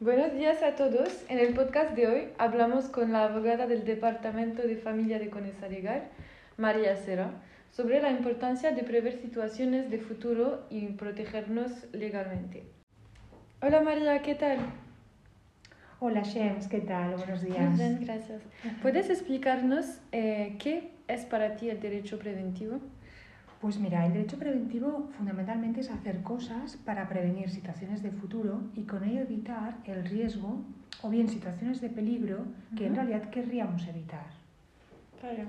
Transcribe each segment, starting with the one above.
Buenos días a todos. En el podcast de hoy hablamos con la abogada del Departamento de Familia de Conesa Legal, María Sera, sobre la importancia de prever situaciones de futuro y protegernos legalmente. Hola María, ¿qué tal? Hola Shems, ¿qué tal? Buenos días. Muy bien, gracias. ¿Puedes explicarnos eh, qué es para ti el derecho preventivo? Pues mira, el derecho preventivo fundamentalmente es hacer cosas para prevenir situaciones de futuro y con ello evitar el riesgo o bien situaciones de peligro que en realidad querríamos evitar. Claro.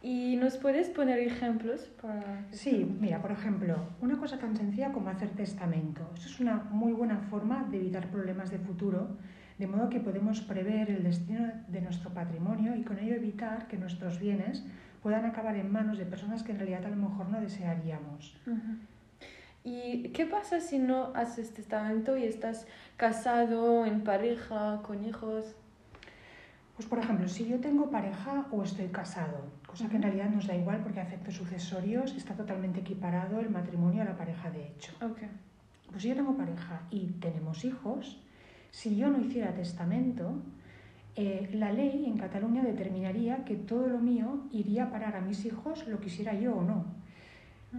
¿Y nos puedes poner ejemplos para...? Sí, mira, por ejemplo, una cosa tan sencilla como hacer testamento. Eso es una muy buena forma de evitar problemas de futuro, de modo que podemos prever el destino de nuestro patrimonio y con ello evitar que nuestros bienes puedan acabar en manos de personas que en realidad a lo mejor no desearíamos. ¿Y qué pasa si no haces testamento y estás casado, en pareja, con hijos? Pues por ejemplo, si yo tengo pareja o estoy casado, cosa que en realidad nos da igual porque a efectos sucesorios está totalmente equiparado el matrimonio a la pareja de hecho. Okay. Pues si yo tengo pareja y tenemos hijos, si yo no hiciera testamento, eh, la ley en Cataluña determinaría que todo lo mío iría a parar a mis hijos, lo quisiera yo o no.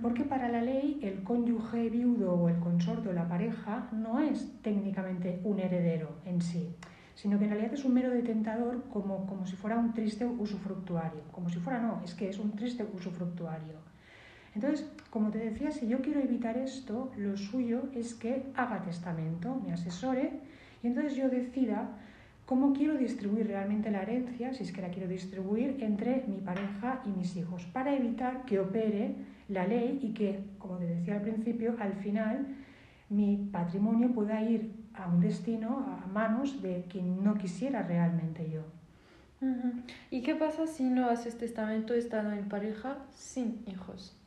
Porque para la ley el cónyuge viudo o el consorte o la pareja no es técnicamente un heredero en sí, sino que en realidad es un mero detentador como, como si fuera un triste usufructuario. Como si fuera no, es que es un triste usufructuario. Entonces, como te decía, si yo quiero evitar esto, lo suyo es que haga testamento, me asesore y entonces yo decida cómo quiero distribuir realmente la herencia, si es que la quiero distribuir, entre mi pareja y mis hijos, para evitar que opere la ley y que, como te decía al principio, al final mi patrimonio pueda ir a un destino, a manos de quien no quisiera realmente yo. ¿Y qué pasa si no haces testamento estando en pareja sin hijos?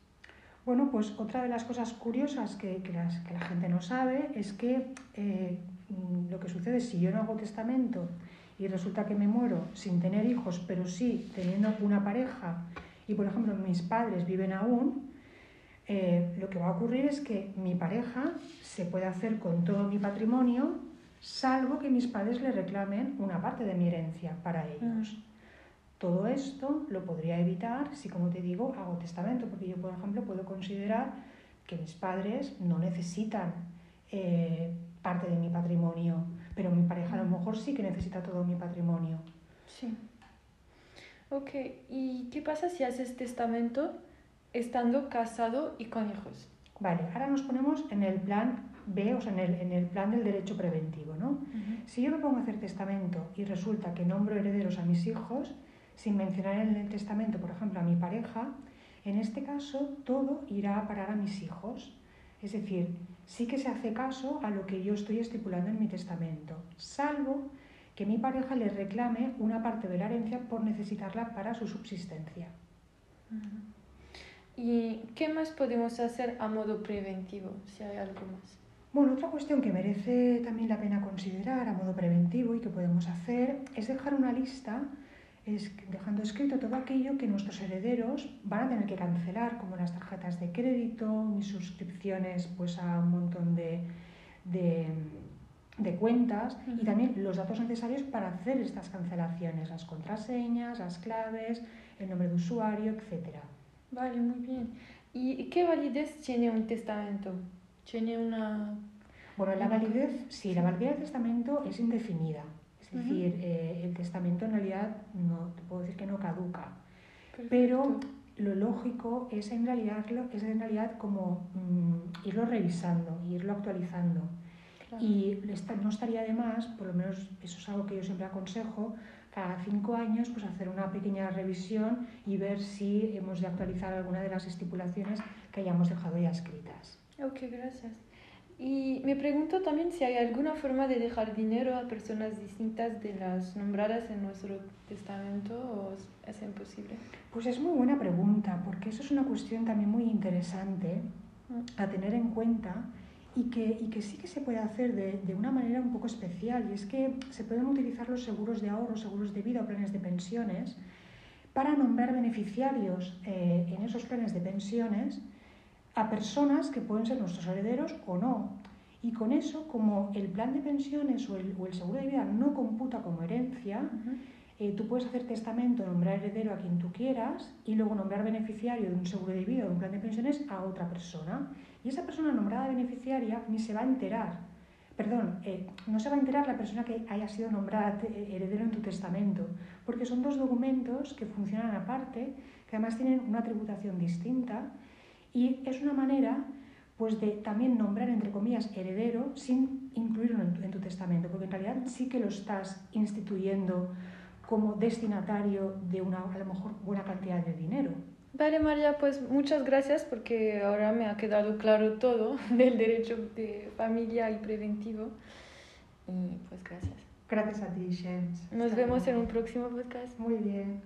Bueno, pues otra de las cosas curiosas que, que, la gente no sabe es que eh, lo que sucede si yo no hago testamento y resulta que me muero sin tener hijos, pero sí teniendo una pareja y, por ejemplo, mis padres viven aún, eh, lo que va a ocurrir es que mi pareja se puede hacer con todo mi patrimonio, salvo que mis padres le reclamen una parte de mi herencia para ellos. Mm. Todo esto lo podría evitar si, como te digo, hago testamento, porque yo, por ejemplo, puedo considerar que mis padres no necesitan eh, parte de mi patrimonio, pero mi pareja a lo mejor sí que necesita todo mi patrimonio. Sí. Ok, ¿y qué pasa si haces testamento estando casado y con hijos? Vale, ahora nos ponemos en el plan B, o sea, en el, en el plan del derecho preventivo, ¿no? Si yo me pongo a hacer testamento y resulta que nombro herederos a mis hijos, sin mencionar en el testamento, por ejemplo, a mi pareja, en este caso todo irá a parar a mis hijos. Es decir, sí que se hace caso a lo que yo estoy estipulando en mi testamento, salvo que mi pareja le reclame una parte de la herencia por necesitarla para su subsistencia. ¿Y qué más podemos hacer a modo preventivo, si hay algo más? Bueno, otra cuestión que merece también la pena considerar a modo preventivo y que podemos hacer es dejar una lista es dejando escrito todo aquello que nuestros herederos van a tener que cancelar, como las tarjetas de crédito, mis suscripciones pues, a un montón de, de, cuentas y también los datos necesarios para hacer estas cancelaciones, las contraseñas, las claves, el nombre de usuario, etc. Vale, muy bien. ¿Y qué validez tiene un testamento? ¿Tiene una...? Bueno, la validez, sí, la validez del testamento es indefinida. Es decir, eh, el testamento en realidad no te puedo decir que no caduca, pero lo lógico es en realidad, es en realidad como mm, irlo revisando, irlo actualizando. Y no estaría de más, por lo menos eso es algo que yo siempre aconsejo, cada cinco años pues hacer una pequeña revisión y ver si hemos de actualizar alguna de las estipulaciones que hayamos dejado ya escritas. Ok, gracias. Y me pregunto también si hay alguna forma de dejar dinero a personas distintas de las nombradas en nuestro testamento o es imposible. Pues es muy buena pregunta, porque eso es una cuestión también muy interesante mm. a tener en cuenta y que, y que sí que se puede hacer de, de, una manera un poco especial, y es que se pueden utilizar los seguros de ahorro, seguros de vida o planes de pensiones para nombrar beneficiarios eh, en esos planes de pensiones a personas que pueden ser nuestros herederos o no. Y con eso, como el plan de pensiones o el, o el seguro de vida no computa como herencia, eh, tú puedes hacer testamento, nombrar heredero a quien tú quieras y luego nombrar beneficiario de un seguro de vida o de un plan de pensiones a otra persona. Y esa persona nombrada beneficiaria ni se va a enterar. Perdón, eh, no se va a enterar la persona que haya sido nombrada heredero en tu testamento, porque son dos documentos que funcionan aparte, que además tienen una tributación distinta y es una manera pues de también nombrar, entre comillas, heredero sin incluirlo en tu, en tu testamento, porque en realidad sí que lo estás instituyendo como destinatario de una, a lo mejor, buena cantidad de dinero. Vale, María, pues muchas gracias porque ahora me ha quedado claro todo del derecho de familia y preventivo. Y pues gracias. Gracias a ti, James. Nos vemos en un próximo podcast. Muy bien.